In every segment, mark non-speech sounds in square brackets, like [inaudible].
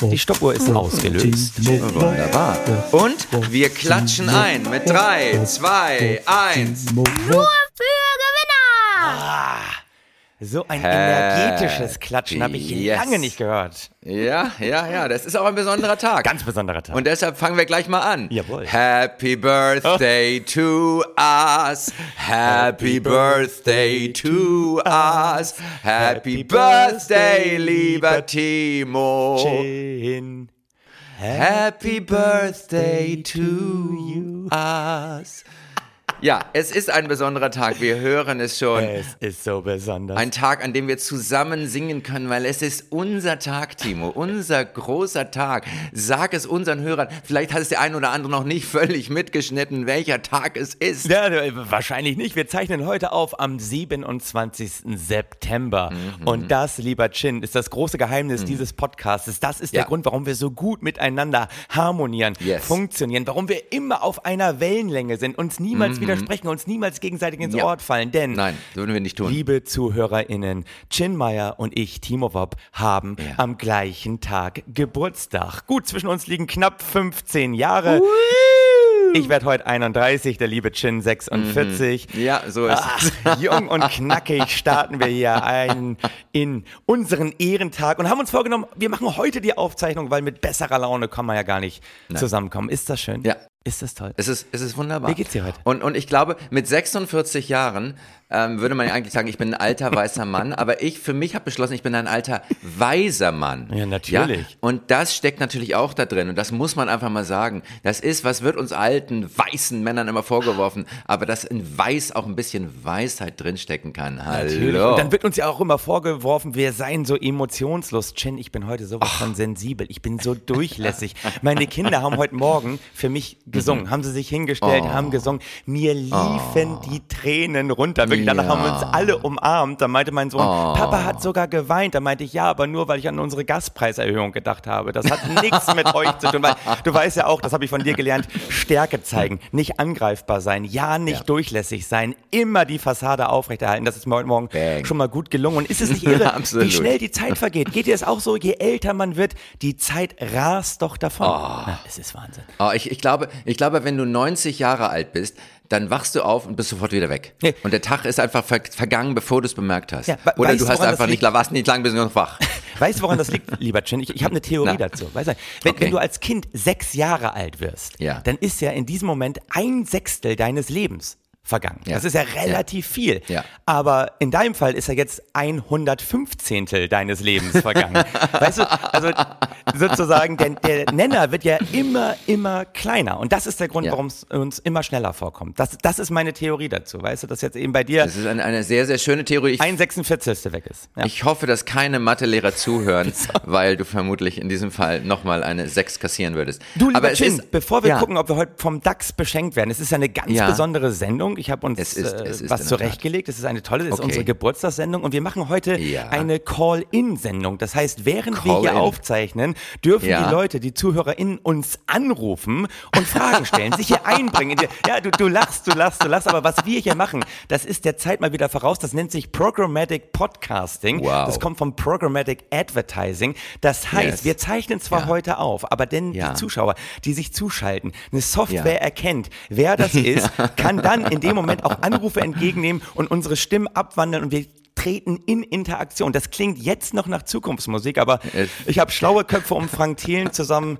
Die Stoppuhr ist ausgelöst. Wunderbar. Und wir klatschen ein mit 3, 2, 1. Nur! So ein energetisches Klatschen habe ich yes. lange nicht gehört. Ja, ja, ja, das ist auch ein besonderer Tag. Ganz besonderer Tag. Und deshalb fangen wir gleich mal an. Jawohl. Happy Birthday to us. Happy Birthday to us. Happy Birthday, lieber Timo. Chin. Happy Birthday to you, us. Ja, es ist ein besonderer Tag. Wir hören es schon. Es ist so besonders. Ein Tag, an dem wir zusammen singen können, weil es ist unser Tag, Timo, unser großer Tag. Sag es unseren Hörern. Vielleicht hat es der ein oder andere noch nicht völlig mitgeschnitten, welcher Tag es ist. Ja, wahrscheinlich nicht. Wir zeichnen heute auf am 27. September. Mhm. Und das, lieber Chin, ist das große Geheimnis dieses Podcasts. Das ist Ja. der Grund, warum wir so gut miteinander harmonieren, Yes. funktionieren, warum wir immer auf einer Wellenlänge sind, uns niemals widersprechen, uns niemals gegenseitig ins Mhm. Ja. Wort fallen. Denn, Nein, würden wir nicht tun. liebe ZuhörerInnen, Chin Meyer und ich, Timo Wob, haben Ja. am gleichen Tag Geburtstag. Gut, zwischen uns liegen knapp 15 Jahre. Ich werde heute 31, der liebe Chin 46. Ja, so ist es. Ach, [laughs] jung und knackig starten wir hier ein in unseren Ehrentag und haben uns vorgenommen, wir machen heute die Aufzeichnung, weil mit besserer Laune kann man ja gar nicht zusammenkommen. Ist das schön? Ja. Ist das toll? Es ist, es ist wunderbar. Wie geht's dir heute? Und, und ich glaube, mit 46 Jahren ähm, würde man ja eigentlich sagen, ich bin ein alter weißer Mann, [laughs] aber ich für mich habe beschlossen, ich bin ein alter weiser Mann. Ja, natürlich. Und das steckt natürlich auch da drin und das muss man einfach mal sagen. Das ist, was wird uns alten weißen Männern immer vorgeworfen, aber dass in Weiß auch ein bisschen Weisheit drinstecken kann. Natürlich. Hallo. Und dann wird uns ja auch immer vorgeworfen, wir seien so emotionslos. Chin, ich bin heute sowas von sensibel. Ich bin so durchlässig. Meine Kinder haben heute Morgen für mich Mhm. gesungen, haben sie sich hingestellt, Oh. haben gesungen. Mir liefen die Tränen runter. Wirklich, danach Ja. haben wir uns alle umarmt. Da meinte mein Sohn, Oh. Papa hat sogar geweint. Da meinte ich, ja, aber nur, weil ich an unsere Gaspreiserhöhung gedacht habe. Das hat [laughs] nichts mit euch zu tun. Weil du weißt ja auch, das habe ich von dir gelernt, Stärke zeigen, nicht angreifbar sein, ja, nicht Ja. durchlässig sein, immer die Fassade aufrechterhalten. Das ist mir heute Morgen Bang. schon mal gut gelungen. Und ist es nicht irre, [laughs] wie schnell die Zeit vergeht? Geht dir es auch so, je älter man wird, die Zeit rast doch davon. Na, es ist Wahnsinn. Oh, ich, ich, glaube, ich glaube, wenn du 90 Jahre alt bist, dann wachst du auf und bist sofort wieder weg. Und der Tag ist einfach ver vergangen, bevor du es bemerkt hast. Ja, Oder weißt du hast einfach nicht, warst nicht lang, bist noch wach. [laughs] Weißt du, woran das liegt, lieber Chin? Ich, ich habe eine Theorie Na. dazu. Weißt du, wenn, Okay. wenn du als Kind sechs Jahre alt wirst, Ja. dann ist ja in diesem Moment ein Sechstel deines Lebens vergangen. Ja. Das ist ja relativ viel. Ja. Aber in deinem Fall ist ja jetzt ein Hundertfünfzehntel deines Lebens vergangen. [laughs] weißt du, also sozusagen, der, der Nenner wird ja immer, immer kleiner. Und das ist der Grund, Ja. warum es uns immer schneller vorkommt. Das, das ist meine Theorie dazu. Weißt du, dass jetzt eben bei dir Das ist eine, eine sehr, sehr schöne Theorie. Ich, ein Sechsundvierzigstel weg ist. Ja. ich hoffe, dass keine Mathelehrer zuhören, [laughs] weil du vermutlich in diesem Fall nochmal eine 6 kassieren würdest. Du, lieber Aber Chin, ist, bevor wir ja, gucken, ob wir heute vom DAX beschenkt werden, es ist eine ganz Ja. besondere Sendung. Ich habe uns Es ist- äh, es ist was zurechtgelegt. Es ist eine tolle, es ist Okay. unsere Geburtstagssendung und wir machen heute Ja. eine Call-In-Sendung. Das heißt, während wir hier aufzeichnen, dürfen Ja. die Leute, die ZuhörerInnen uns anrufen und Fragen stellen, sich hier einbringen. [laughs] Ja, du, du lachst, du lachst, du lachst, aber was wir hier machen, das ist der Zeit mal wieder voraus. Das nennt sich Programmatic Podcasting. Wow. Das kommt vom Programmatic Advertising. Das heißt, Yes. wir zeichnen zwar Ja. heute auf, aber denn die Zuschauer, die sich zuschalten, eine Software erkennt, wer das [laughs] ist, kann dann in dem Moment auch Anrufe entgegennehmen und unsere Stimmen abwandeln und wir treten in Interaktion. Das klingt jetzt noch nach Zukunftsmusik, aber Es- ich habe schlaue Köpfe um Frank Thielen zusammen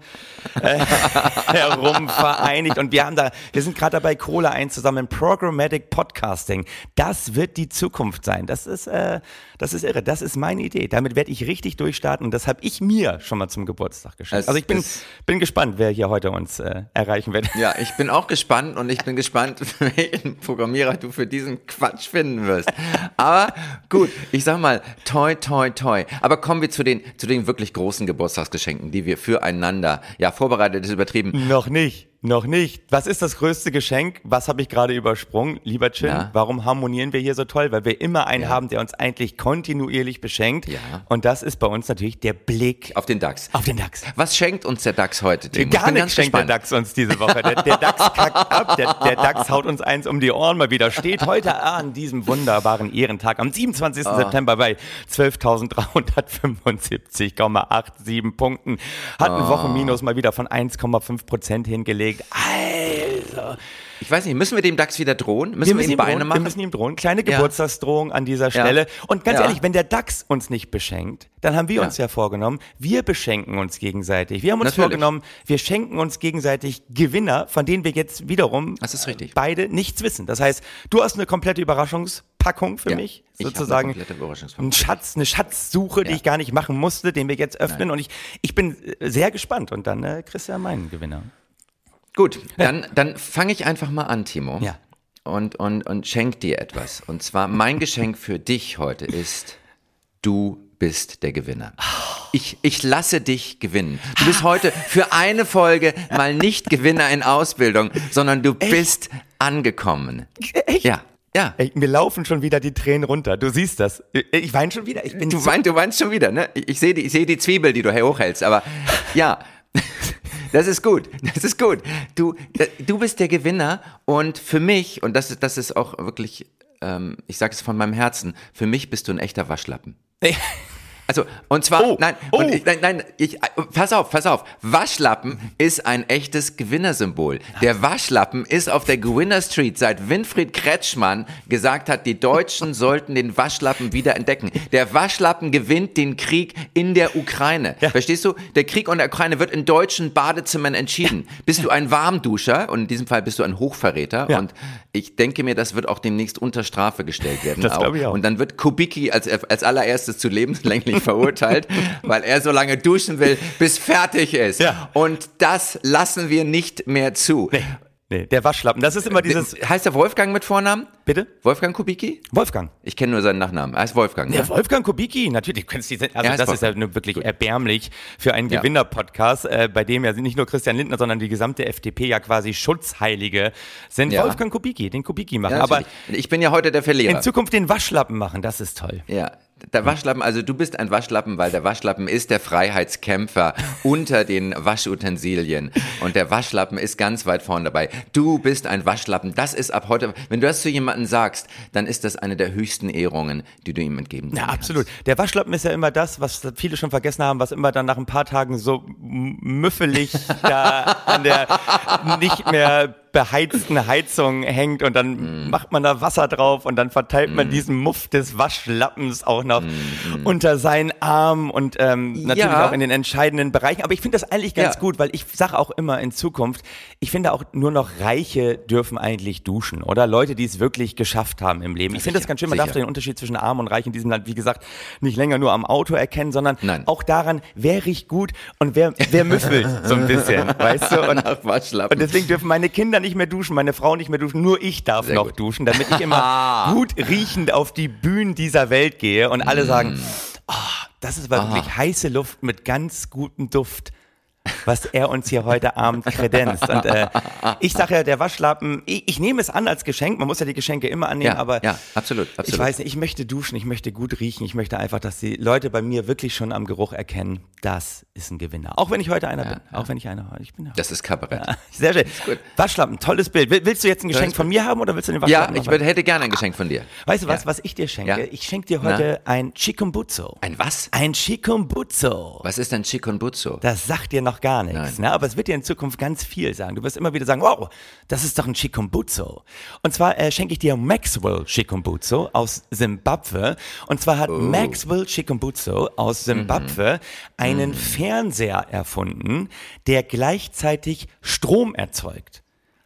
äh, [laughs] herum vereinigt und wir haben da, wir sind gerade dabei, Cola 1 zusammen, Programmatic Podcasting. Das wird die Zukunft sein. Das ist, äh, das ist irre. Das ist meine Idee. Damit werde ich richtig durchstarten und das habe ich mir schon mal zum Geburtstag geschenkt. Es also ich bin, bin gespannt, wer hier heute uns äh, erreichen wird. Ja, ich bin auch [laughs] gespannt und ich bin gespannt, [laughs] welchen Programmierer du für diesen Quatsch finden wirst. Aber gut, ich sag mal, toi, toi, toi. Aber kommen wir zu den, zu den wirklich großen Geburtstagsgeschenken, die wir füreinander, ja, vorbereitet ist übertrieben. Noch nicht. Noch nicht. Was ist das größte Geschenk? Was habe ich gerade übersprungen? Lieber Chin, Na? warum harmonieren wir hier so toll? Weil wir immer einen Ja. haben, der uns eigentlich kontinuierlich beschenkt. Ja. Und das ist bei uns natürlich der Blick Auf den DAX. auf den DAX. Was schenkt uns der DAX heute? Ich Gar nichts schenkt gespannt. der DAX uns diese Woche. Der, der DAX [laughs] kackt ab, der, der DAX haut uns eins um die Ohren mal wieder. Steht heute an diesem wunderbaren Ehrentag am 27. Ah. September bei 12.375,87 Punkten. Hat ein Wochenminus mal wieder von 1,5 Prozent hingelegt. Also, Ich weiß nicht, müssen wir dem DAX wieder drohen? Müssen wir, wir müssen, ihm ihm Beine drohen, wir machen? müssen ihm drohen. Kleine Ja. Geburtstagsdrohung an dieser Stelle. Und ganz Ja. ehrlich, wenn der DAX uns nicht beschenkt, dann haben wir Ja. uns ja vorgenommen, wir beschenken uns gegenseitig. Wir haben uns Natürlich. vorgenommen, wir schenken uns gegenseitig Gewinner, von denen wir jetzt wiederum beide nichts wissen. Das heißt, du hast eine komplette Überraschungspackung für Ja. mich, sozusagen. Ein Schatz, eine Schatzsuche, die Ja. ich gar nicht machen musste, den wir jetzt öffnen. Und ich, ich bin sehr gespannt. Und dann äh, kriegst du ja meinen Gewinner. Gut, dann, dann fange ich einfach mal an, Timo. Ja. Und, und, und schenk dir etwas. Und zwar mein Geschenk für dich heute ist, du bist der Gewinner. Ich, ich lasse dich gewinnen. Du bist heute für eine Folge mal nicht Gewinner in Ausbildung, sondern du bist angekommen. Echt? Ja, ja. Ey, mir laufen schon wieder die Tränen runter. Du siehst das. Ich weine schon wieder. Ich bin Du so weinst, du weinst schon wieder, ne? Ich, ich sehe die, ich sehe die Zwiebel, die du hochhältst, aber ja. [laughs] Das ist gut, das ist gut. Du, du bist der Gewinner und für mich, und das, ist- das ist auch wirklich, ähm, ich sage es von meinem Herzen, für mich bist du ein echter Waschlappen. [laughs] Also, und zwar, Oh, nein, oh. und ich, nein, nein, ich, pass auf, pass auf. Waschlappen ist ein echtes Gewinnersymbol. Der Waschlappen ist auf der Gewinner Street, seit Winfried Kretschmann gesagt hat, die Deutschen [laughs] sollten den Waschlappen wieder entdecken. Der Waschlappen gewinnt den Krieg in der Ukraine. Verstehst du? Der Krieg in der Ukraine wird in deutschen Badezimmern entschieden. Bist du ein Warmduscher, und in diesem Fall bist du ein Hochverräter, Ja. und ich denke mir, das wird auch demnächst unter Strafe gestellt werden. Das glaube ich auch. Und dann wird Kubicki als, als allererstes zu lebenslänglich verurteilt, [laughs] weil er so lange duschen will, bis fertig ist. Ja. Und das lassen wir nicht mehr zu. Nee, der Waschlappen. Das ist immer dieses. Heißt er Wolfgang mit Vornamen? Bitte? Wolfgang Kubicki? Wolfgang. Ich kenne nur seinen Nachnamen. Er heißt Wolfgang. Der Ne? Wolfgang Kubicki, natürlich. Du kennst die, also Ja, ist das ist ja Wolfgang. nur wirklich erbärmlich für einen Ja. Gewinner-Podcast, äh, bei dem ja nicht nur Christian Lindner, sondern die gesamte FDP ja quasi Schutzheilige sind. Ja. Wolfgang Kubicki, den Kubicki machen. Ja, Aber natürlich. ich bin ja heute der Verlierer. in Zukunft den Waschlappen machen, das ist toll. Ja, der Waschlappen, also du bist ein Waschlappen, weil der Waschlappen ist der Freiheitskämpfer [laughs] unter den Waschutensilien. Und der Waschlappen ist ganz weit vorne dabei. Du bist ein Waschlappen. Das ist ab heute, wenn du das zu jemandem sagst, dann ist das eine der höchsten Ehrungen, die du ihm entgeben Ja, kannst. absolut. Der Waschlappen ist ja immer das, was viele schon vergessen haben, was immer dann nach ein paar Tagen so müffelig [laughs] da an der nicht mehr beheizten Heizung hängt und Mm. dann macht man da Wasser drauf und dann verteilt man diesen Muff des Waschlappens auch noch unter seinen Arm und ähm, natürlich Mm, Ja. auch in den entscheidenden Bereichen. Aber ich finde das eigentlich ganz Ja. gut, weil ich sage auch immer in Zukunft, ich finde auch nur noch Reiche dürfen eigentlich duschen oder Leute, die es wirklich geschafft haben im Leben. Ich finde das ganz schön, man darf sicher. den Unterschied zwischen Arm und Reich in diesem Land, wie gesagt, nicht länger nur am Auto erkennen, sondern Nein. auch daran, wer riecht gut und wer, wer müffelt so ein bisschen, [laughs] weißt du? Und, und deswegen dürfen meine Kinder nicht mehr duschen, meine Frau nicht mehr duschen, nur ich darf Sehr noch gut. duschen, damit ich immer [laughs] gut riechend auf die Bühnen dieser Welt gehe und alle sagen, oh, das ist aber wirklich heiße Luft mit ganz gutem Duft. Was er uns hier heute Abend kredenzt. Und äh, ich sage ja, der Waschlappen, ich, ich nehme es an als Geschenk. Man muss ja die Geschenke immer annehmen, ja, aber ja, absolut, absolut. ich weiß nicht, ich möchte duschen, ich möchte gut riechen, ich möchte einfach, dass die Leute bei mir wirklich schon am Geruch erkennen, das ist ein Gewinner. Auch wenn ich heute einer bin. Auch wenn ich einer ich bin. das ist Kabarett. Sehr schön. gut. Waschlappen, tolles Bild. Will- Willst du jetzt ein Geschenk von mir haben oder willst du den Ja, Waschlappen ich noch würd, hätte gerne ein Geschenk von dir. Weißt du was, Ja. was ich dir schenke? Ja. Ich schenke dir heute ein Chikumbutzo. Ein was? Ein Chikumbutzo. Was ist denn Chikunbutsu? Das sagt dir noch gar nichts, Nein. ne? aber es wird dir in Zukunft ganz viel sagen. Du wirst immer wieder sagen, wow, das ist doch ein Chikumbutzo. Und zwar äh, schenke ich dir Maxwell Chikumbutzo aus Simbabwe. Und zwar Oh. hat Maxwell Chikumbutzo aus Simbabwe Mhm. einen Fernseher erfunden, der gleichzeitig Strom erzeugt.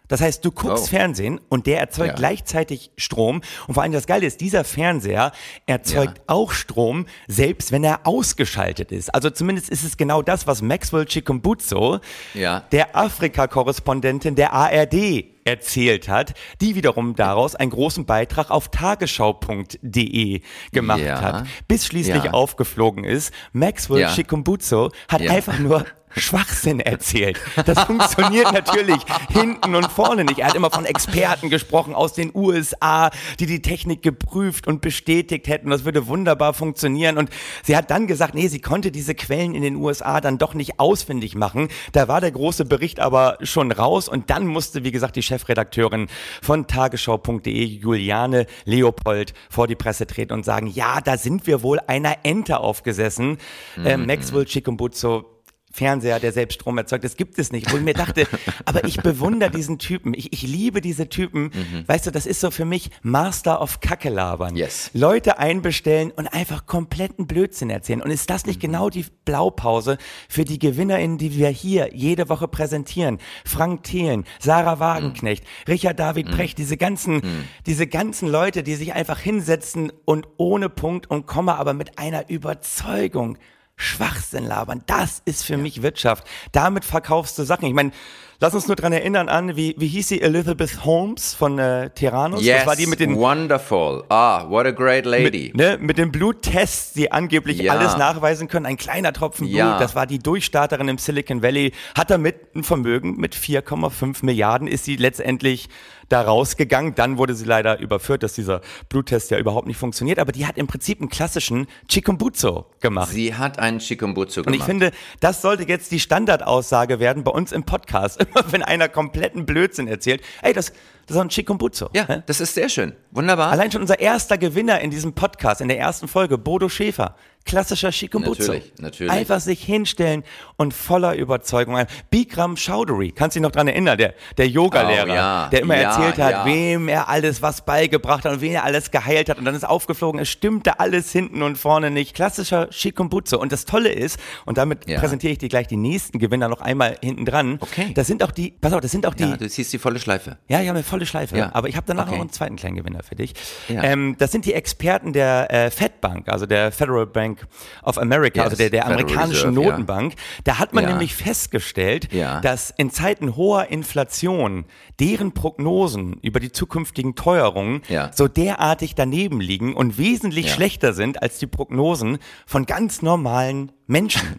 Das heißt, du guckst Oh. Fernsehen und der erzeugt Ja. gleichzeitig Strom. Und vor allem das Geile ist, dieser Fernseher erzeugt Ja. auch Strom, selbst wenn er ausgeschaltet ist. Also zumindest ist es genau das, was Maxwell Chikumbutso, Ja. der Afrika-Korrespondentin der ARD, erzählt hat, die wiederum daraus einen großen Beitrag auf tagesschau.de gemacht Ja. hat, bis schließlich Ja. aufgeflogen ist. Maxwell Ja. Chikumbutso hat Ja. einfach nur [laughs] Schwachsinn erzählt. Das funktioniert natürlich hinten und vorne nicht. Er hat immer von Experten gesprochen aus den USA, die die Technik geprüft und bestätigt hätten. Das würde wunderbar funktionieren. Und sie hat dann gesagt, nee, sie konnte diese Quellen in den USA dann doch nicht ausfindig machen. Da war der große Bericht aber schon raus. Und dann musste, wie gesagt, die Chefredakteurin von tagesschau.de, Juliane Leopold, vor die Presse treten und sagen, ja, da sind wir wohl einer Ente aufgesessen. Mhm. Äh, Maxwell Chikumbutso Fernseher, der selbst Strom erzeugt. Das gibt es nicht. Wo ich mir dachte, [laughs] aber ich bewundere diesen Typen. Ich, ich liebe diese Typen. Mhm. Weißt du, das ist so für mich Master of Kackelabern. Yes. Leute einbestellen und einfach kompletten Blödsinn erzählen. Und ist das nicht mhm. genau die Blaupause für die GewinnerInnen, die wir hier jede Woche präsentieren? Frank Thelen, Sarah Wagenknecht, mhm. Richard David mhm. Precht, diese ganzen, mhm. diese ganzen Leute, die sich einfach hinsetzen und ohne Punkt und Komma, aber mit einer Überzeugung Schwachsinn labern. Das ist für mich Wirtschaft. Damit verkaufst du Sachen. Ich meine, lass uns nur dran erinnern an, wie, wie hieß sie Elizabeth Holmes von äh, Tyrannus? Yes, das war die mit den wonderful. Ah, what a great lady. Mit, ne, mit den Bluttests, die angeblich ja. alles nachweisen können. Ein kleiner Tropfen Blut. Ja. Das war die Durchstarterin im Silicon Valley. Hat damit ein Vermögen mit 4,5 Milliarden ist sie letztendlich da rausgegangen. Dann wurde sie leider überführt, dass dieser Bluttest ja überhaupt nicht funktioniert. Aber die hat im Prinzip einen klassischen Chikumbuzo gemacht. Sie hat einen Chikumbuzo gemacht. Und ich finde, das sollte jetzt die Standardaussage werden bei uns im Podcast. [laughs] Wenn einer kompletten Blödsinn erzählt. Ey, das, das ist ein Chikumbuzo. Ja, ne? das ist sehr schön. Wunderbar. Allein schon unser erster Gewinner in diesem Podcast, in der ersten Folge, Bodo Schäfer klassischer Shikumbutsu. Natürlich, natürlich. Einfach sich hinstellen und voller Überzeugung. Bikram Chowdhury, kannst du dich noch dran erinnern, der, der Yoga-Lehrer, oh, ja. der immer ja, erzählt hat, ja. wem er alles was beigebracht hat und wen er alles geheilt hat und dann ist aufgeflogen, es stimmte alles hinten und vorne nicht. Klassischer Shikumbutsu. Und das Tolle ist, und damit präsentiere ich dir gleich die nächsten Gewinner noch einmal hinten dran. Okay. Das sind auch die, pass auf, das sind auch die. Ja, du ziehst die volle Schleife. Ja, ja, eine volle Schleife. Ja. Aber ich habe danach okay. noch einen zweiten kleinen Gewinner für dich. Ja. Ähm, das sind die Experten der äh, Fed Bank, also der Federal Bank of America. America, yes, also der, der amerikanischen Reserve, Notenbank. Ja. Da hat man nämlich festgestellt, dass in Zeiten hoher Inflation deren Prognosen über die zukünftigen Teuerungen so derartig daneben liegen und wesentlich schlechter sind als die Prognosen von ganz normalen Menschen.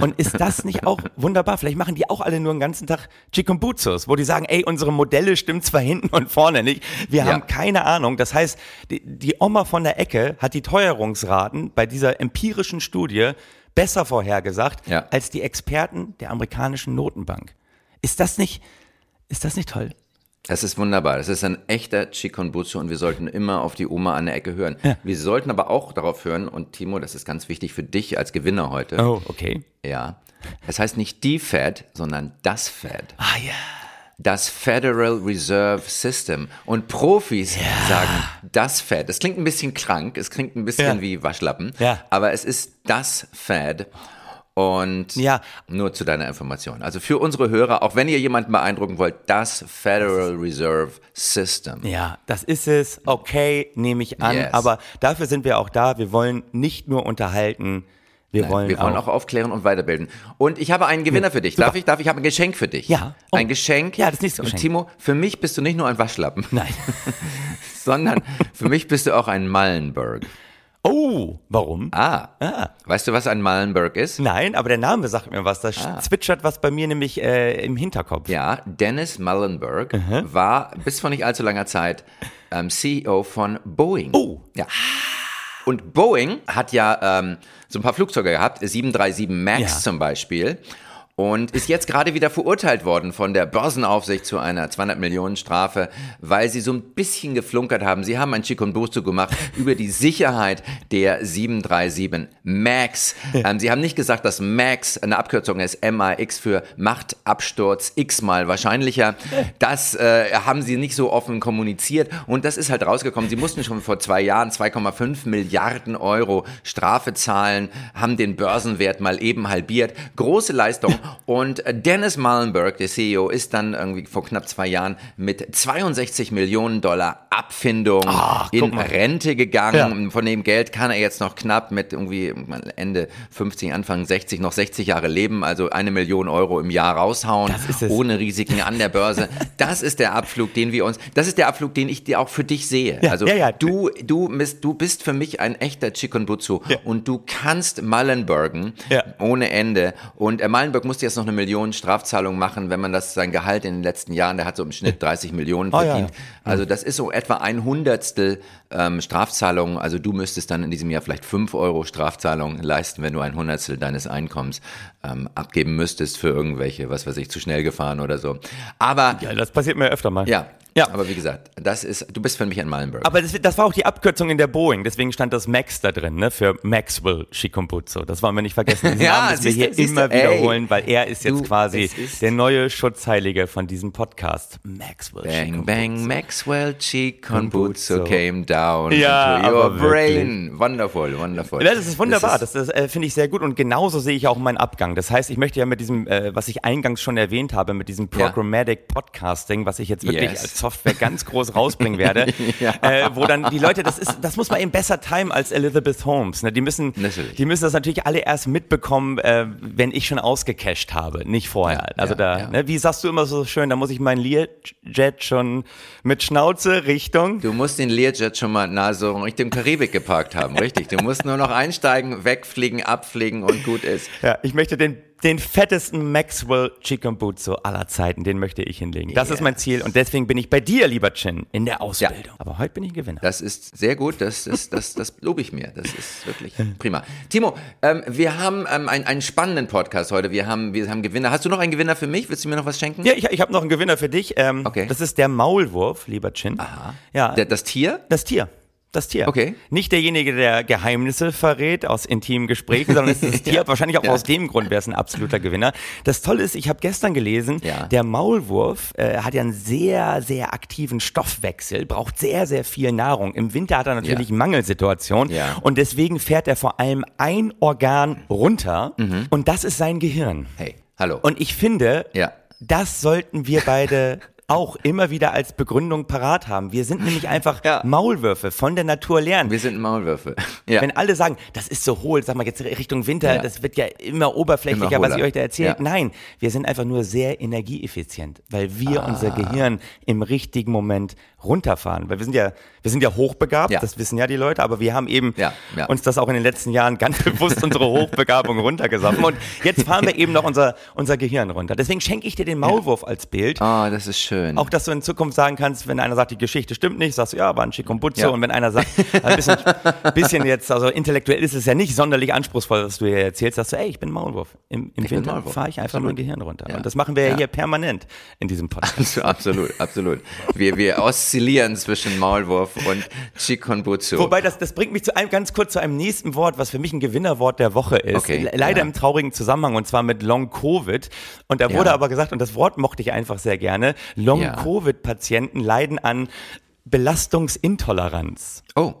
Und ist das nicht auch wunderbar? Vielleicht machen die auch alle nur den ganzen Tag Chikumbutsus, wo die sagen, ey, unsere Modelle stimmen zwar hinten und vorne nicht, wir ja. haben keine Ahnung. Das heißt, die, die Oma von der Ecke hat die Teuerungsraten bei dieser empirischen Studie besser vorhergesagt ja. als die Experten der amerikanischen Notenbank. Ist das nicht, ist das nicht toll? Das ist wunderbar. Das ist ein echter Chikonbutsu und wir sollten immer auf die Oma an der Ecke hören. Ja. Wir sollten aber auch darauf hören, und Timo, das ist ganz wichtig für dich als Gewinner heute. Oh, okay. Ja. Es heißt nicht die Fed, sondern das Fed. Ah, ja. Das Federal Reserve System. Und Profis ja. sagen das Fed. Das klingt ein bisschen krank, es klingt ein bisschen ja. wie Waschlappen, ja. aber es ist das Fed. Und ja. nur zu deiner Information. Also für unsere Hörer, auch wenn ihr jemanden beeindrucken wollt, das Federal Reserve System. Ja, das ist es. Okay, nehme ich an. Yes. Aber dafür sind wir auch da. Wir wollen nicht nur unterhalten. Wir Nein, wollen, wir wollen auch, auch, aufklären und weiterbilden. Und ich habe einen Gewinner für dich. Darf ich? Darf ich? Ich habe ein Geschenk für dich. Ja. Oh. Ein Geschenk. Ja, das nächste Geschenk. Und Timo, für mich bist du nicht nur ein Waschlappen. Nein. [laughs] sondern für mich bist du auch ein Mallenberg. Oh, warum? Ah. ah. Weißt du, was ein Mallenberg ist? Nein, aber der Name sagt mir was. Da ah. zwitschert was bei mir nämlich äh, im Hinterkopf. Ja, Dennis Mallenberg mhm. war bis vor nicht allzu langer Zeit ähm, CEO von Boeing. Oh. Ja. Und Boeing hat ja ähm, so ein paar Flugzeuge gehabt, 737 MAX ja. zum Beispiel und ist jetzt gerade wieder verurteilt worden von der Börsenaufsicht zu einer 200 Millionen Strafe, weil sie so ein bisschen geflunkert haben. Sie haben ein Chikunbusu gemacht [laughs] über die Sicherheit der 737 MAX. Ähm, sie haben nicht gesagt, dass MAX eine Abkürzung ist, MAX für Machtabsturz x-mal wahrscheinlicher. [laughs] Das äh, haben sie nicht so offen kommuniziert und das ist halt rausgekommen. Sie mussten schon vor zwei Jahren 2,5 Milliarden Euro Strafe zahlen, haben den Börsenwert mal eben halbiert. Große Leistung. [laughs] Und Dennis Mullenberg, der CEO, ist dann irgendwie vor knapp zwei Jahren mit 62 Millionen Dollar Abfindung Ach, in Rente gegangen. Ja. Von dem Geld kann er jetzt noch knapp mit irgendwie Ende 50, Anfang 60, noch 60 Jahre leben, also eine Million Euro im Jahr raushauen, ohne Risiken an der Börse. Das ist der Abflug, den wir uns, das ist der Abflug, den ich dir auch für dich sehe. Ja, also ja, du, du bist, du bist für mich ein echter Chicken Butsu und du kannst Mullenbergen ohne Ende. Und äh, Mullenberg muss musste jetzt noch eine Million Strafzahlung machen, wenn man das sein Gehalt in den letzten Jahren, der hat so im Schnitt 30 Millionen Ah, ja, verdient. ja. Also das ist so etwa ein Hundertstel ähm, Strafzahlung. Also du müsstest dann in diesem Jahr vielleicht 5 Euro Strafzahlung leisten, wenn du ein Hundertstel deines Einkommens ähm, abgeben müsstest für irgendwelche, was weiß ich, zu schnell gefahren oder so. Aber Ja, das passiert mir öfter mal. ja, Ja. aber wie gesagt, das ist, du bist für mich ein Malenberg. Aber das, das war auch die Abkürzung in der Boeing, deswegen stand das Max da drin, ne, für Maxwell Shikumbutsu. Das wollen wir nicht vergessen. Diesen [laughs] Ja, Namen müssen wir hier immer ey. wiederholen, weil er ist jetzt Du, quasi ist- der neue Schutzheilige von diesem Podcast. Maxwell Bang, Shikumbutsu. bang, Maxwell Konbutsu. came down Ja, into your aber wirklich. brain. Wonderful, wonderful. Ja, das ist wunderbar. Das Das, das äh, finde ich sehr gut und genauso sehe ich auch meinen Abgang. Das heißt, ich möchte ja mit diesem, äh, was ich eingangs schon erwähnt habe, mit diesem. Programmatic Podcasting, was ich jetzt wirklich Yes. als Software ganz groß [laughs] rausbringen werde, Ja. äh, wo dann die Leute, das ist, das muss man eben besser timen als Elizabeth Holmes. Ne? Die müssen, Natürlich. die müssen das natürlich alle erst mitbekommen, äh, wenn ich schon ausgecached habe, nicht vorher. Ja, also ja, da. Ne? wie sagst du immer so schön, da muss ich mein Learjet schon mit Schnauze Richtung. Du musst den Learjet schon mal nahe so Richtung Karibik geparkt haben, richtig. Du musst nur noch einsteigen, wegfliegen, abfliegen und gut ist. Ja, ich möchte den, fettesten Maxwell Chikumbutsu aller Zeiten, den möchte ich hinlegen. Das ist mein Ziel und deswegen bin ich bei dir, lieber Chin, in der Ausbildung. Aber heute bin ich ein Gewinner. Das ist sehr gut, das, das, das, das lobe ich mir. Das ist wirklich prima. Timo, ähm, wir haben ähm, einen, einen spannenden Podcast heute. Wir haben, wir haben Gewinner. Hast du noch einen Gewinner für mich? Willst du mir noch was schenken? Ja, ich, ich habe noch einen Gewinner für dich. Ähm, Okay. Das ist der Maulwurf, lieber Chin. Aha. Ja, Der, das Tier? das Tier. Das Tier. Okay. Nicht derjenige, der Geheimnisse verrät aus intimen Gesprächen, sondern es ist das [laughs] Tier. Wahrscheinlich auch Ja. aus dem Grund wäre es ein absoluter Gewinner. Das Tolle ist, ich habe gestern gelesen, Ja. der Maulwurf äh, hat ja einen sehr, sehr aktiven Stoffwechsel, braucht sehr, sehr viel Nahrung. Im Winter hat er natürlich Ja. Mangelsituation Ja. und deswegen fährt er vor allem ein Organ runter Mhm. und das ist sein Gehirn. Hey, hallo. Und ich finde, Ja. das sollten wir beide [laughs] auch immer wieder als Begründung parat haben. Wir sind nämlich einfach Ja. Maulwürfe von der Natur lernen. wir sind Maulwürfe. Ja. Wenn alle sagen, das ist so hohl, sag mal jetzt Richtung Winter, Ja. das wird ja immer oberflächlicher, Immer was hohler. euch da erzählt. Nein, wir sind einfach nur sehr energieeffizient, weil wir Ah. unser Gehirn im richtigen Moment runterfahren. Weil wir sind ja, wir sind ja hochbegabt, das wissen ja die Leute, aber wir haben eben uns das auch in den letzten Jahren ganz [laughs] bewusst unsere Hochbegabung runtergesoffen. Und jetzt fahren wir [laughs] eben noch unser, unser Gehirn runter. Deswegen schenke ich dir den Maulwurf als Bild. Oh, das ist schön. Auch, dass du in Zukunft sagen kannst, wenn einer sagt, die Geschichte stimmt nicht, sagst du, ja, war ein Schikombutzo. Ja. Und wenn einer sagt, ein bisschen, [laughs] bisschen jetzt, also intellektuell ist es ja nicht sonderlich anspruchsvoll, was du hier erzählst, sagst du, ey, ich bin Maulwurf. Im, im Winter fahre ich einfach mein Gehirn runter. Ja. Und das machen wir ja hier permanent in diesem Podcast. [laughs] absolut, absolut. Wir, wir oszillieren zwischen Maulwurf und Chikonbutsu. Wobei, das, das bringt mich zu einem, ganz kurz zu einem nächsten Wort, was für mich ein Gewinnerwort der Woche ist. Okay, Le- Leider im traurigen Zusammenhang und zwar mit Long-Covid. Und da wurde aber gesagt, und das Wort mochte ich einfach sehr gerne, Long-Covid-Patienten leiden an Belastungsintoleranz. Oh,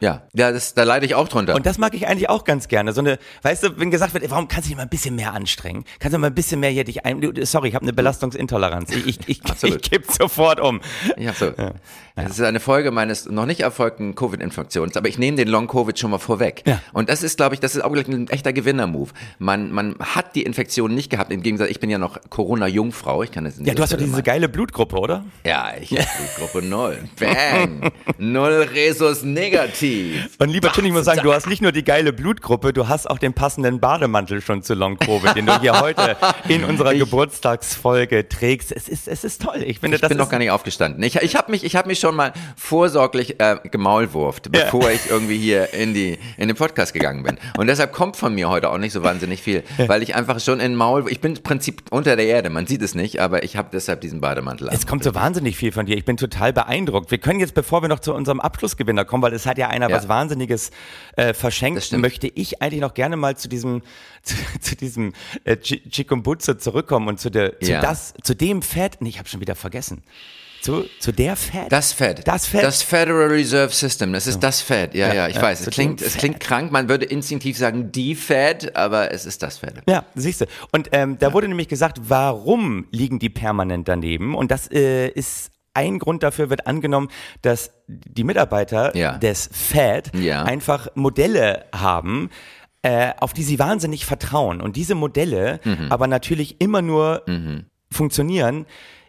ja, ja das, da leide ich auch drunter. Und das mag ich eigentlich auch ganz gerne. So eine, weißt du, wenn gesagt wird, warum kannst du dich mal ein bisschen mehr anstrengen? Kannst du mal ein bisschen mehr hier dich ein. Sorry, ich habe eine Belastungsintoleranz. Ich, ich, ich, [laughs] ich kipp sofort um. Hab so. Das ist eine Folge meines noch nicht erfolgten Covid-Infektions, aber ich nehme den Long-Covid schon mal vorweg. Ja. Und das ist, glaube ich, das ist auch gleich ein echter Gewinner-Move. Man, man hat die Infektion nicht gehabt, im Gegensatz, ich bin ja noch Corona-Jungfrau, ich kann das Ja, du hast doch diese geile Blutgruppe, oder? Ja, ich hab Blutgruppe null. Bang! [laughs] Null Resus negativ. Und lieber Tim, ich muss sagen, du hast nicht nur die geile Blutgruppe, du hast auch den passenden Bademantel schon zu Long Covid, den du hier heute in unserer Geburtstagsfolge trägst. Es ist, es ist toll. Ich finde, Ich das bin noch gar nicht aufgestanden. Ich, ich habe mich, ich hab mich schon mal vorsorglich äh, gemaulwurft, bevor ich irgendwie hier in, die, in den Podcast gegangen bin. Und deshalb kommt von mir heute auch nicht so wahnsinnig viel, weil ich einfach schon in Maul, ich bin im Prinzip unter der Erde, man sieht es nicht, aber ich habe deshalb diesen Bademantel an. Es kommt so wahnsinnig viel von dir. Ich bin total beeindruckt. Wir können jetzt, bevor wir noch zu unserem Abschlussgewinner kommen, weil es hat ja einer Ja. was Wahnsinniges äh, verschenkt, möchte ich eigentlich noch gerne mal zu diesem, [laughs] zu, zu diesem äh, Chi- Chikumbutsu zurückkommen und zu, der, zu, Ja. das, zu dem Fett, nee, ich habe schon wieder vergessen. Zu, zu der Fett. Das Fed. Das Fed. Das Federal Reserve System. Das ist das Fed. Ja, ja, ich ja, weiß. Es klingt, es Fed. klingt krank. Man würde instinktiv sagen, die Fed, aber es ist das Fed. Ja, siehst du. Und ähm, da wurde nämlich gesagt, warum liegen die permanent daneben? Und das äh, ist ein Grund dafür wird angenommen, dass die Mitarbeiter Ja. des Fed Ja. einfach Modelle haben, äh, auf die sie wahnsinnig vertrauen. Und diese Modelle Mhm. aber natürlich immer nur funktionieren,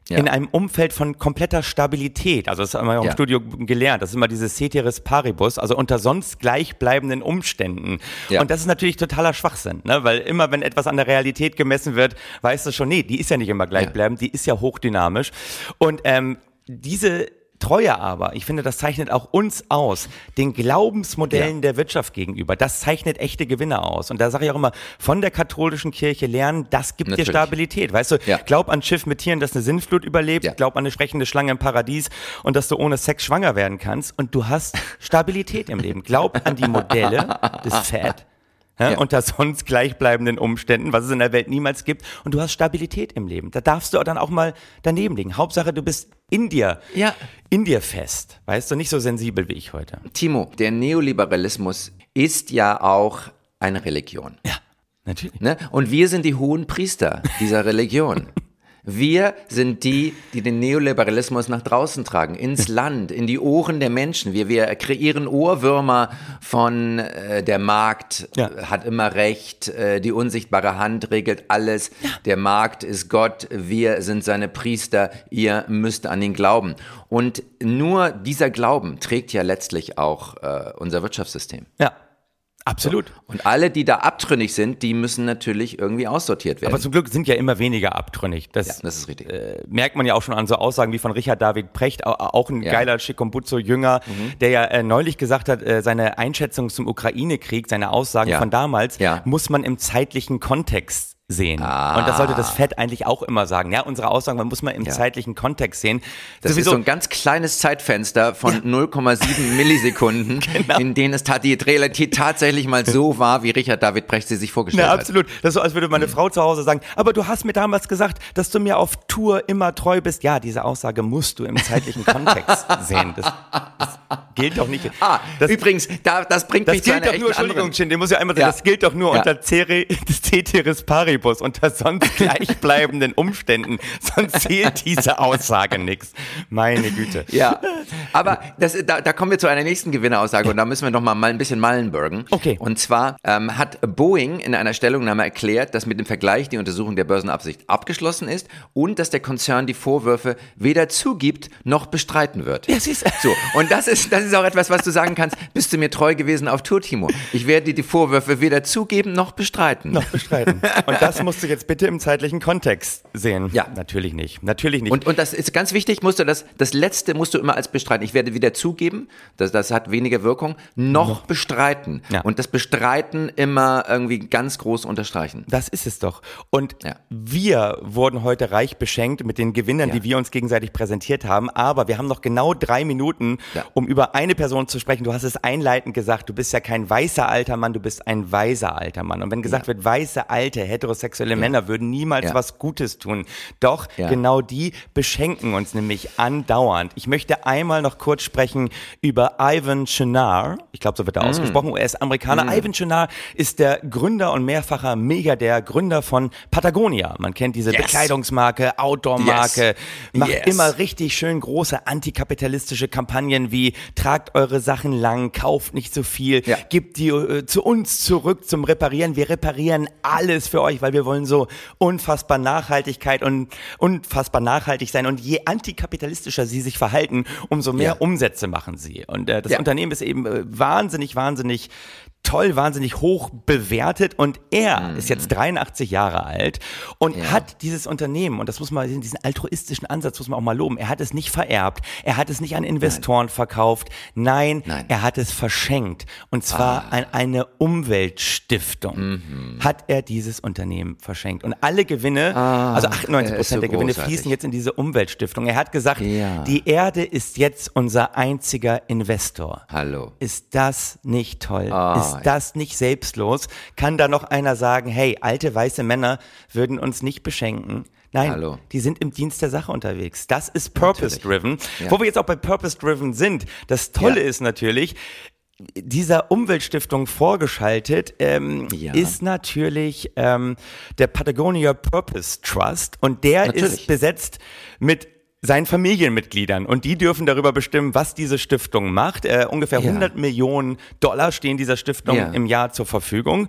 ja. in einem Umfeld von kompletter Stabilität. Also das haben wir auch im Studio gelernt. Das ist immer dieses Ceteris Paribus, also unter sonst gleichbleibenden Umständen. Und das ist natürlich totaler Schwachsinn, ne? weil immer, wenn etwas an der Realität gemessen wird, weißt du schon, nee, die ist ja nicht immer gleichbleibend, die ist ja hochdynamisch. Und ähm, diese Treue aber, ich finde, das zeichnet auch uns aus, den Glaubensmodellen ja. der Wirtschaft gegenüber. Das zeichnet echte Gewinner aus. Und da sage ich auch immer, von der katholischen Kirche lernen, das gibt Natürlich. dir Stabilität. Weißt du, ja. glaub an Schiff mit Tieren, das eine Sinnflut überlebt, ja. glaub an eine sprechende Schlange im Paradies und dass du ohne Sex schwanger werden kannst und du hast [laughs] Stabilität im Leben. Glaub an die Modelle des Fat ja, unter sonst gleichbleibenden Umständen, was es in der Welt niemals gibt. Und du hast Stabilität im Leben. Da darfst du dann auch mal daneben liegen. Hauptsache, du bist in dir, ja. in dir fest. Weißt du, nicht so sensibel wie ich heute. Timo, der Neoliberalismus ist ja auch eine Religion. Ja, natürlich. Ne? Und wir sind die hohen Priester dieser Religion. [laughs] Wir sind die, die den Neoliberalismus nach draußen tragen, ins Land, in die Ohren der Menschen. Wir, wir kreieren Ohrwürmer von äh, der Markt ja. hat immer recht, äh, die unsichtbare Hand regelt alles, ja. der Markt ist Gott, wir sind seine Priester, ihr müsst an ihn glauben. Und nur dieser Glauben trägt ja letztlich auch äh, unser Wirtschaftssystem. Ja. Absolut. So. Und alle, die da abtrünnig sind, die müssen natürlich irgendwie aussortiert werden. Aber zum Glück sind ja immer weniger abtrünnig. Das, ja, das ist richtig. Äh, merkt man ja auch schon an so Aussagen wie von Richard David Precht, auch ein ja. geiler Schikombutzo-Jünger, mhm. der ja äh, neulich gesagt hat, äh, seine Einschätzung zum Ukraine-Krieg, seine Aussagen ja. von damals, muss man im zeitlichen Kontext sehen. Ah. Und das sollte das Fett eigentlich auch immer sagen. Ja, unsere Aussagen, man muss man im ja. zeitlichen Kontext sehen. Das Sowieso. ist so ein ganz kleines Zeitfenster von ja. [laughs] 0,7 Millisekunden, genau. in denen es die Realität tatsächlich mal so war, wie Richard David Brecht sie sich vorgestellt ja, absolut. hat. Absolut. Das ist so, als würde meine mhm. Frau zu Hause sagen, aber du hast mir damals gesagt, dass du mir auf Tour immer treu bist. Ja, diese Aussage musst du im zeitlichen Kontext [laughs] sehen. Das, das, gilt doch nicht. [laughs] Ah, das, übrigens, da, das bringt das mich gilt zu einer doch nur, Entschuldigung, Chin, den muss ja einmal sagen, das gilt doch nur unter [laughs] Ceteris Paribus. Unter sonst [laughs] gleichbleibenden Umständen. Sonst zählt diese Aussage nichts. Meine Güte. Ja, aber das, da, da kommen wir zu einer nächsten Gewinneraussage und da müssen wir noch mal, mal ein bisschen Mallenbergen. Okay. Und zwar ähm, hat Boeing in einer Stellungnahme erklärt, dass mit dem Vergleich die Untersuchung der Börsenabsicht abgeschlossen ist und dass der Konzern die Vorwürfe weder zugibt noch bestreiten wird. Ja, siehst So, und das ist, das ist auch etwas, was du sagen kannst. Bist du mir treu gewesen auf Tour, Timo? Ich werde dir die Vorwürfe weder zugeben noch bestreiten. Noch bestreiten. Und das das musst du jetzt bitte im zeitlichen Kontext sehen. Ja. Natürlich nicht. Natürlich nicht. Und, und das ist ganz wichtig, musst du das, das letzte musst du immer als bestreiten. Ich werde wieder zugeben, das, das hat weniger Wirkung, noch, noch. bestreiten. Ja. Und das Bestreiten immer irgendwie ganz groß unterstreichen. Das ist es doch. Und ja. wir wurden heute reich beschenkt mit den Gewinnern, ja. die wir uns gegenseitig präsentiert haben. Aber wir haben noch genau drei Minuten, um über eine Person zu sprechen. Du hast es einleitend gesagt, du bist ja kein weißer alter Mann, du bist ein weiser alter Mann. Und wenn gesagt wird, weiße, alte, heterosexuelle ja. Männer würden niemals ja. was Gutes tun. Doch ja. genau die beschenken uns nämlich andauernd. Ich möchte einmal noch kurz sprechen über Ivan Chenar. Ich glaube, so wird er mm. ausgesprochen. Er ist Amerikaner. Mm. Ivan Chenar ist der Gründer und mehrfacher der Gründer von Patagonia. Man kennt diese yes. Bekleidungsmarke, Outdoor-Marke, yes. macht yes. immer richtig schön große antikapitalistische Kampagnen wie tragt eure Sachen lang, kauft nicht so viel, ja. gebt die äh, zu uns zurück zum Reparieren. Wir reparieren alles für euch, weil wir wollen so unfassbar Nachhaltigkeit und unfassbar nachhaltig sein. Und je antikapitalistischer sie sich verhalten, umso mehr ja. Umsätze machen sie. Und äh, das ja. Unternehmen ist eben äh, wahnsinnig, wahnsinnig toll, wahnsinnig hoch bewertet und er mhm. ist jetzt 83 Jahre alt und ja. hat dieses Unternehmen und das muss man, diesen altruistischen Ansatz muss man auch mal loben. Er hat es nicht vererbt, er hat es nicht an Investoren Nein. verkauft. Nein, Nein, er hat es verschenkt und zwar ah. an eine Umweltstiftung mhm. hat er dieses Unternehmen verschenkt und alle Gewinne, ah, also 98 Prozent so der Gewinne großartig. fließen jetzt in diese Umweltstiftung. Er hat gesagt, ja. die Erde ist jetzt unser einziger Investor. Hallo. Ist das nicht toll? Ah. Ist ist das nicht selbstlos? Kann da noch einer sagen, hey, alte weiße Männer würden uns nicht beschenken? Nein, Hallo. die sind im Dienst der Sache unterwegs. Das ist Purpose-Driven. Ja. Wo wir jetzt auch bei Purpose-Driven sind, das Tolle ja. ist natürlich, dieser Umweltstiftung vorgeschaltet ähm, ja. ist natürlich ähm, der Patagonia Purpose Trust und der natürlich. ist besetzt mit seinen Familienmitgliedern und die dürfen darüber bestimmen, was diese Stiftung macht. Äh, ungefähr Ja. 100 Millionen Dollar stehen dieser Stiftung Ja. im Jahr zur Verfügung.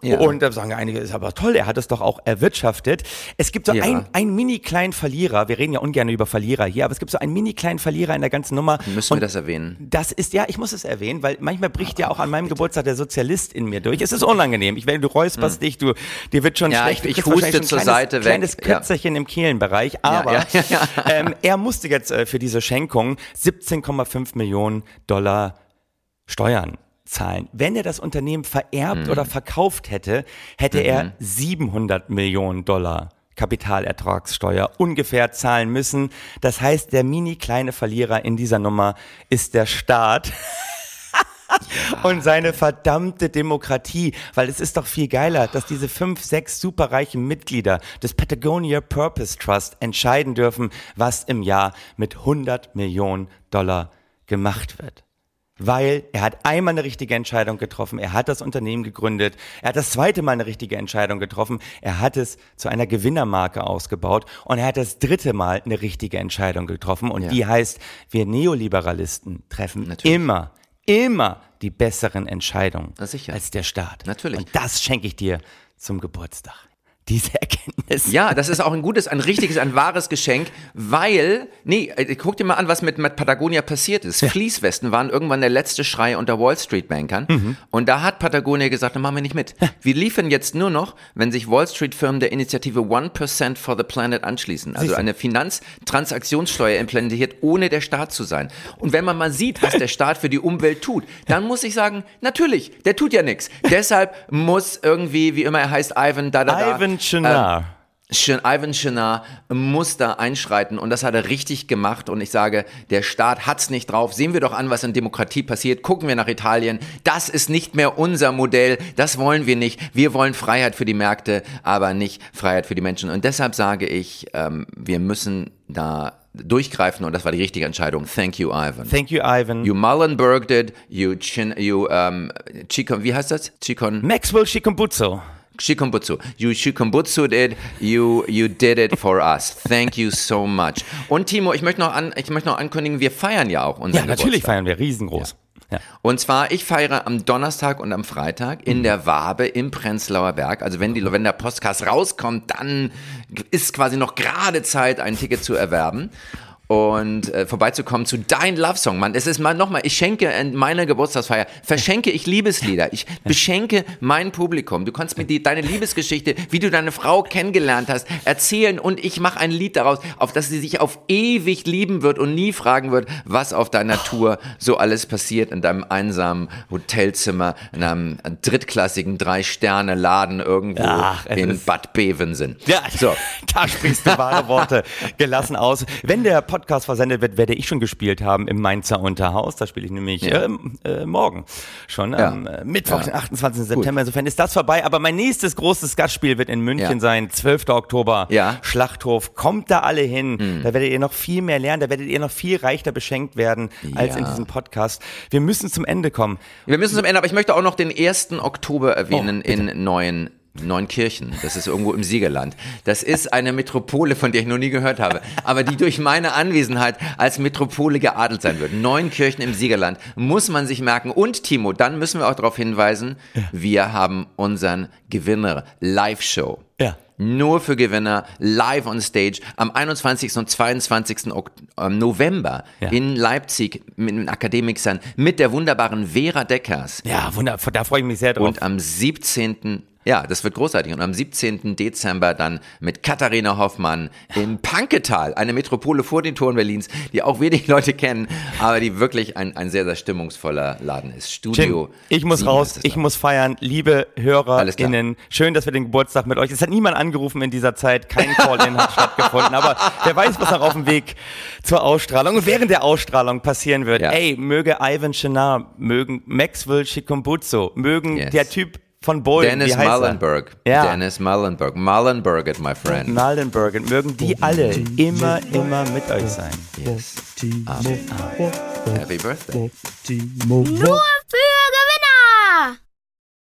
Ja. Und da sagen einige, ist aber toll, er hat es doch auch erwirtschaftet. Es gibt so ein, einen mini kleinen Verlierer. Wir reden ja ungern über Verlierer hier, aber es gibt so einen mini kleinen Verlierer in der ganzen Nummer. Müssen und wir das erwähnen? das ist, ja, ich muss es erwähnen, weil manchmal bricht ja auch an meinem Geburtstag der Sozialist in mir durch. Es ist unangenehm. Ich, wenn du räusperst dich, du, dir wird schon Hm. Schlecht. ich- ich huste ein zur kleines, Seite weg. kleines. Kötzerchen im Kehlenbereich. Aber ja, er musste jetzt äh, für diese Schenkung 17,5 Millionen Dollar Steuern zahlen. Wenn er das Unternehmen vererbt Mhm. oder verkauft hätte, hätte er 700 Millionen Dollar Kapitalertragssteuer ungefähr zahlen müssen. Das heißt, der mini kleine Verlierer in dieser Nummer ist der Staat. [laughs] Und seine verdammte Demokratie, weil es ist doch viel geiler, dass diese fünf, sechs superreichen Mitglieder des Patagonia Purpose Trust entscheiden dürfen, was im Jahr mit 100 Millionen Dollar gemacht wird. Weil er hat einmal eine richtige Entscheidung getroffen, er hat das Unternehmen gegründet, er hat das zweite Mal eine richtige Entscheidung getroffen, er hat es zu einer Gewinnermarke ausgebaut und er hat das dritte Mal eine richtige Entscheidung getroffen und Ja. die heißt, wir Neoliberalisten treffen Natürlich. immer, immer die besseren Entscheidungen als der Staat. Natürlich. Und das schenke ich dir zum Geburtstag. Diese Erkenntnis. Ja, das ist auch ein gutes, ein richtiges, ein wahres Geschenk, weil, nee, äh, guck dir mal an, was mit, mit Patagonia passiert ist. Fließwesten waren irgendwann der letzte Schrei unter Wall Street Bankern. Mhm. Und da hat Patagonia gesagt, dann machen wir nicht mit. Wir liefern jetzt nur noch, wenn sich Wall Street Firmen der Initiative 1% for the Planet anschließen. Also eine Finanztransaktionssteuer implementiert, ohne der Staat zu sein. Und wenn man mal sieht, was der Staat für die Umwelt tut, dann muss ich sagen, natürlich, der tut ja nichts. [laughs] Deshalb muss irgendwie, wie immer er heißt, Ivan, da, da, da. Ivan Chinar. Sch- Ivan Chinar muss da einschreiten und das hat er richtig gemacht und ich sage, der Staat hat's nicht drauf. Sehen wir doch an, was in Demokratie passiert. Gucken wir nach Italien. Das ist nicht mehr unser Modell. Das wollen wir nicht. Wir wollen Freiheit für die Märkte, aber nicht Freiheit für die Menschen. Und deshalb sage ich, ähm, wir müssen da durchgreifen und das war die richtige Entscheidung. Thank you, Ivan. Thank you, Ivan. You Mullenberged it, you Chin, you um, Chikon, wie heißt das? Chikon, Maxwell Shikumbutsu. Shikombutsu. You shikombutsued it. You, you did it for us. Thank you so much. Und Timo, ich möchte noch, an, ich möchte noch ankündigen, wir feiern ja auch unseren Ja, natürlich Geburtstag. feiern wir riesengroß. Ja. Und zwar, ich feiere am Donnerstag und am Freitag in der Wabe im Prenzlauer Berg. Also wenn, die, wenn der Podcast rauskommt, dann ist quasi noch gerade Zeit, ein Ticket zu erwerben. Und äh, vorbeizukommen zu Dein Love Song, Mann. Es ist mal nochmal, ich schenke in meiner Geburtstagsfeier, verschenke ich Liebeslieder. Ich beschenke mein Publikum. Du kannst mir die, deine Liebesgeschichte, wie du deine Frau kennengelernt hast, erzählen und ich mache ein Lied daraus, auf das sie sich auf ewig lieben wird und nie fragen wird, was auf deiner Tour so alles passiert in deinem einsamen Hotelzimmer, in einem drittklassigen Drei-Sterne-Laden irgendwo es in Bad Bevensen. Ja, So. [laughs] da sprichst du wahre Worte gelassen aus. Wenn der Podcast versendet wird, werde ich schon gespielt haben im Mainzer Unterhaus. Da spiele ich nämlich Ja. ähm, äh, morgen schon Ja. am äh, Mittwoch, Ja. den 28. September. Insofern ist das vorbei. Aber mein nächstes großes Gastspiel wird in München sein, 12. Oktober. Ja. Schlachthof. Kommt da alle hin. Da werdet ihr noch viel mehr lernen. Da werdet ihr noch viel reicher beschenkt werden als in diesem Podcast. Wir müssen zum Ende kommen. Wir müssen zum Ende, aber ich möchte auch noch den 1. Oktober erwähnen Oh, in Neuen. Neunkirchen, das ist irgendwo im Siegerland. Das ist eine Metropole, von der ich noch nie gehört habe, aber die durch meine Anwesenheit als Metropole geadelt sein wird. Neunkirchen im Siegerland muss man sich merken. Und Timo, dann müssen wir auch darauf hinweisen, wir haben unseren Gewinner Live-Show. Ja. Nur für Gewinner, live on stage, am 21. und 22. Ok ähm, November Ja. in Leipzig mit den Akademikern mit der wunderbaren Vera Deckers. Ja, wunderbar. Da freue ich mich sehr drauf. Und am 17. Ja, das wird großartig. Und am 17. Dezember dann mit Katharina Hoffmann im Panketal, eine Metropole vor den Toren Berlins, die auch wenig [laughs] Leute kennen, aber die wirklich ein, ein sehr, sehr stimmungsvoller Laden ist. Studio. Jim, ich muss 7 raus, ich muss feiern. Liebe. HörerInnen, schön, dass wir den Geburtstag mit euch. Es hat niemand angerufen in dieser Zeit, kein Call-In hat [laughs] stattgefunden, aber wer weiß, was noch auf dem Weg zur Ausstrahlung und während der Ausstrahlung passieren wird. Ja. Ey, möge Ivan Chenar, mögen Maxwell Shikumbutsu, mögen Yes. der Typ von Boeing, Dennis wie heißt er? Mullenberg. Ja. Dennis Mullenberg. Mullenberg, it, my friend. Naldenberg und mögen die alle immer, immer mit euch sein. Yes. Happy birthday. Nur für